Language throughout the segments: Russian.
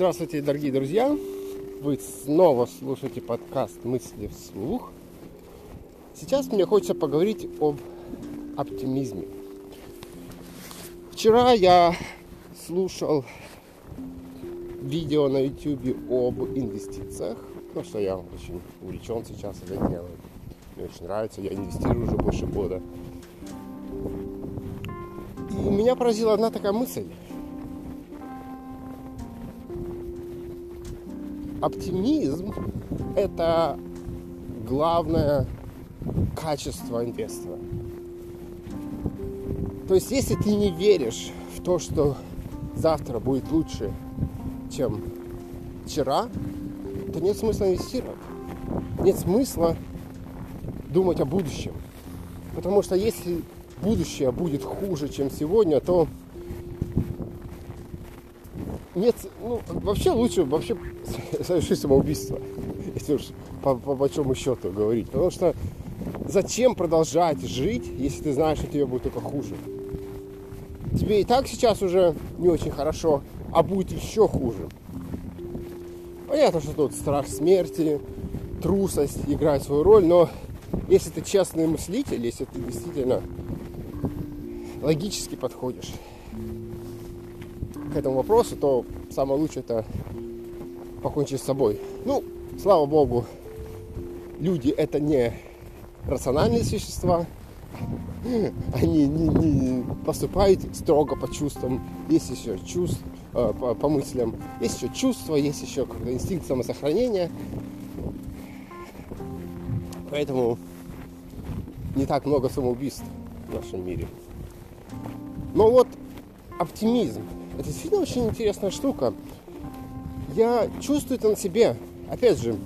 Здравствуйте, дорогие друзья! Вы снова слушаете подкаст «Мысли вслух». Сейчас мне хочется поговорить об оптимизме. Вчера я слушал видео на YouTube об инвестициях, потому что я очень увлечен сейчас этим делом. Мне очень нравится, я инвестирую уже больше года. И меня поразила одна такая мысль – оптимизм – это главное качество инвестора. То есть, если ты не веришь в то, что завтра будет лучше, чем вчера, то нет смысла инвестировать. Нет смысла думать о будущем. Потому что если будущее будет хуже, чем сегодня, то нет, ну, вообще лучше вообще совершить самоубийство, если уж по, по большому счету говорить. Потому что зачем продолжать жить, если ты знаешь, что тебе будет только хуже? Тебе и так сейчас уже не очень хорошо, а будет еще хуже. Понятно, что тут страх смерти, трусость играет свою роль, но если ты честный мыслитель, если ты действительно логически подходишь к этому вопросу, то самое лучшее это покончить с собой. Ну, слава богу, люди это не рациональные существа, они не, не поступают строго по чувствам, есть еще чувств, э, по, по мыслям, есть еще чувства, есть еще инстинкт самосохранения. Поэтому не так много самоубийств в нашем мире. Но вот оптимизм – это действительно очень интересная штука. Я чувствую это на себе. Опять же,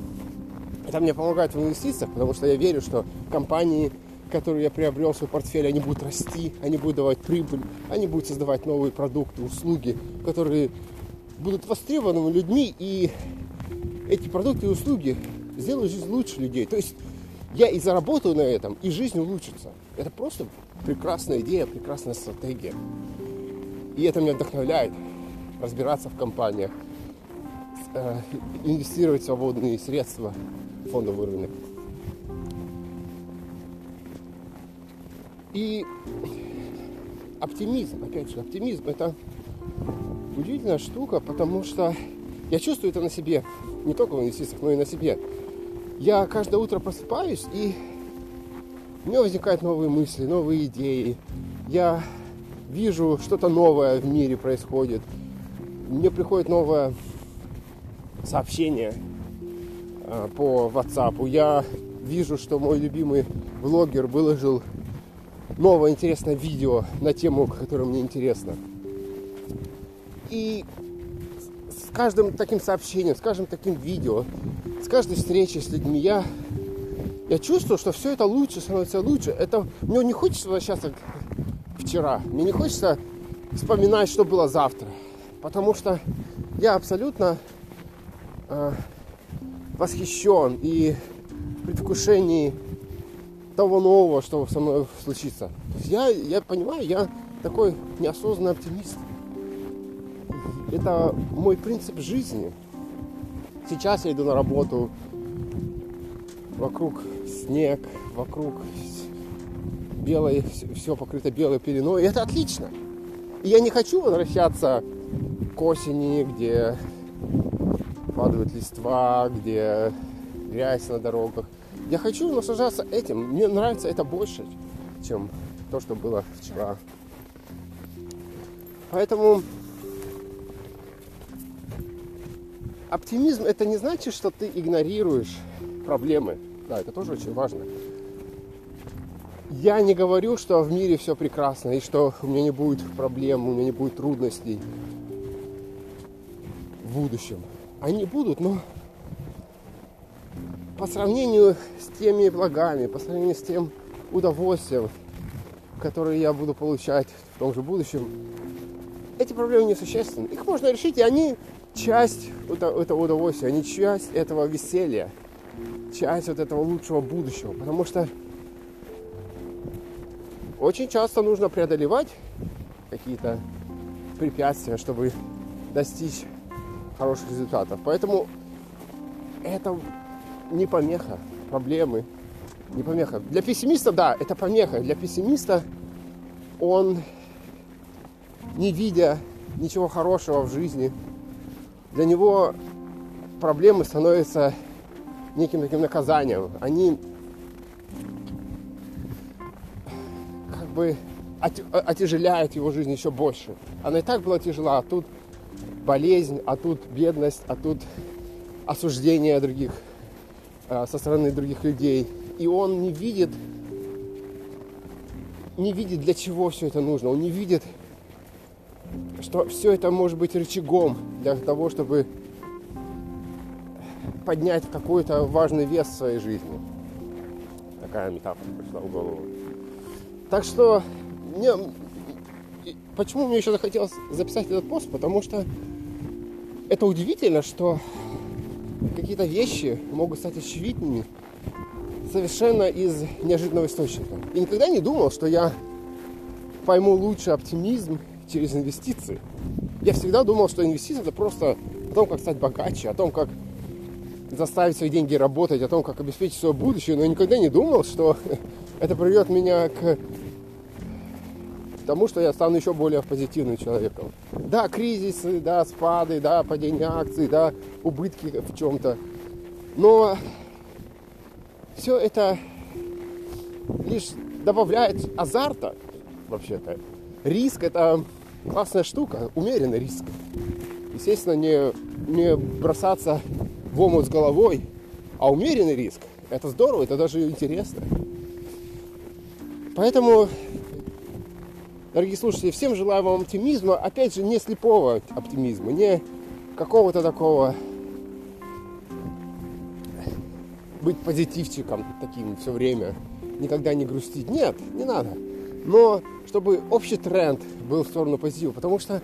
это мне помогает в инвестициях, потому что я верю, что компании, которые я приобрел в свой портфель, они будут расти, они будут давать прибыль, они будут создавать новые продукты, услуги, которые будут востребованы людьми, и эти продукты и услуги сделают жизнь лучше людей. То есть я и заработаю на этом, и жизнь улучшится. Это просто прекрасная идея, прекрасная стратегия. И это меня вдохновляет разбираться в компаниях, э, инвестировать свободные средства в фондовый рынок. И оптимизм, опять же, оптимизм это удивительная штука, потому что я чувствую это на себе, не только в инвестициях, но и на себе. Я каждое утро просыпаюсь, и у меня возникают новые мысли, новые идеи. Я вижу что-то новое в мире происходит. Мне приходит новое сообщение э, по WhatsApp. Я вижу, что мой любимый блогер выложил новое интересное видео на тему, которая мне интересна. И с каждым таким сообщением, с каждым таким видео, с каждой встречей с людьми я, я чувствую, что все это лучше, становится лучше. Это мне не хочется возвращаться вчера. Мне не хочется вспоминать, что было завтра. Потому что я абсолютно э, восхищен и в предвкушении того нового, что со мной случится. Я, я понимаю, я такой неосознанный оптимист. Это мой принцип жизни. Сейчас я иду на работу, вокруг снег, вокруг белой, все покрыто белой пеленой, и это отлично. И я не хочу возвращаться к осени, где падают листва, где грязь на дорогах. Я хочу наслаждаться этим. Мне нравится это больше, чем то, что было вчера. Поэтому оптимизм это не значит, что ты игнорируешь проблемы. Да, это тоже очень важно. Я не говорю, что в мире все прекрасно и что у меня не будет проблем, у меня не будет трудностей в будущем. Они будут, но по сравнению с теми благами, по сравнению с тем удовольствием, которое я буду получать в том же будущем, эти проблемы несущественны. Их можно решить, и они часть этого удовольствия, они часть этого веселья, часть вот этого лучшего будущего. Потому что очень часто нужно преодолевать какие-то препятствия, чтобы достичь хороших результатов. Поэтому это не помеха, проблемы, не помеха. Для пессимиста, да, это помеха. Для пессимиста он, не видя ничего хорошего в жизни, для него проблемы становятся неким таким наказанием. Они бы отяжеляют его жизнь еще больше. Она и так была тяжела, а тут болезнь, а тут бедность, а тут осуждение других а, со стороны других людей. И он не видит, не видит, для чего все это нужно. Он не видит, что все это может быть рычагом для того, чтобы поднять какой-то важный вес в своей жизни. Такая метафора пришла в голову. Так что мне, почему мне еще захотелось записать этот пост? Потому что это удивительно, что какие-то вещи могут стать очевидными совершенно из неожиданного источника. И никогда не думал, что я пойму лучше оптимизм через инвестиции. Я всегда думал, что инвестиции это просто о том, как стать богаче, о том, как заставить свои деньги работать, о том, как обеспечить свое будущее, но я никогда не думал, что это приведет меня к тому, что я стану еще более позитивным человеком. Да, кризисы, да, спады, да, падение акций, да, убытки в чем-то. Но все это лишь добавляет азарта, вообще-то. Риск – это классная штука, умеренный риск. Естественно, не, не бросаться в омут с головой, а умеренный риск – это здорово, это даже интересно. Поэтому Дорогие слушатели, всем желаю вам оптимизма. Опять же, не слепого оптимизма, не какого-то такого быть позитивчиком таким все время, никогда не грустить. Нет, не надо. Но чтобы общий тренд был в сторону позитива. Потому что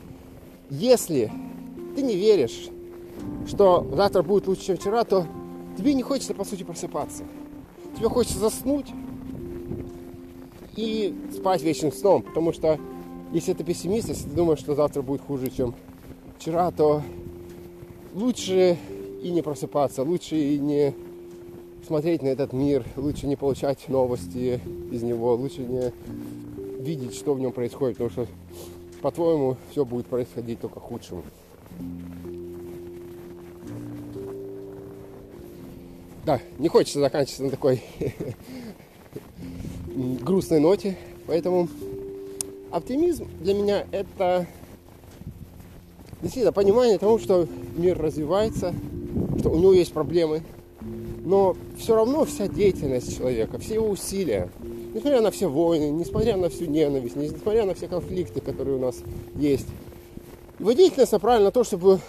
если ты не веришь, что завтра будет лучше, чем вчера, то тебе не хочется, по сути, просыпаться. Тебе хочется заснуть, и спать вечным сном. Потому что если ты пессимист, если ты думаешь, что завтра будет хуже, чем вчера, то лучше и не просыпаться, лучше и не смотреть на этот мир, лучше не получать новости из него, лучше не видеть, что в нем происходит, потому что, по-твоему, все будет происходить только худшим. Да, не хочется заканчивать на такой грустной ноте. Поэтому оптимизм для меня это действительно понимание того, что мир развивается, что у него есть проблемы, но все равно вся деятельность человека, все его усилия, несмотря на все войны, несмотря на всю ненависть, несмотря на все конфликты, которые у нас есть, его деятельность направлена на то, чтобы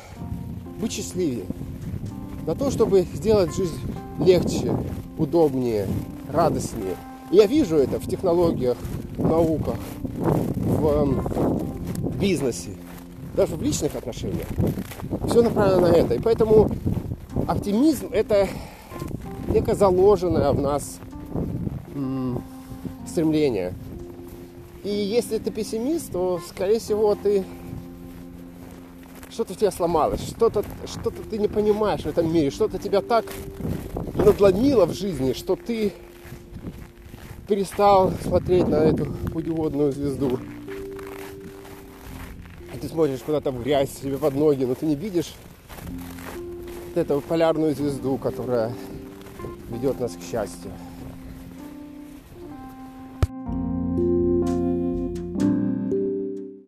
быть счастливее, на то, чтобы сделать жизнь легче, удобнее, радостнее – я вижу это в технологиях, в науках, в эм, бизнесе, даже в личных отношениях. Все направлено на это. И поэтому оптимизм – это некое заложенное в нас стремление. И если ты пессимист, то, скорее всего, ты что-то в тебя сломалось, что-то что ты не понимаешь в этом мире, что-то тебя так надломило в жизни, что ты перестал смотреть на эту путеводную звезду. И ты смотришь куда-то в грязь себе под ноги, но ты не видишь вот эту полярную звезду, которая ведет нас к счастью.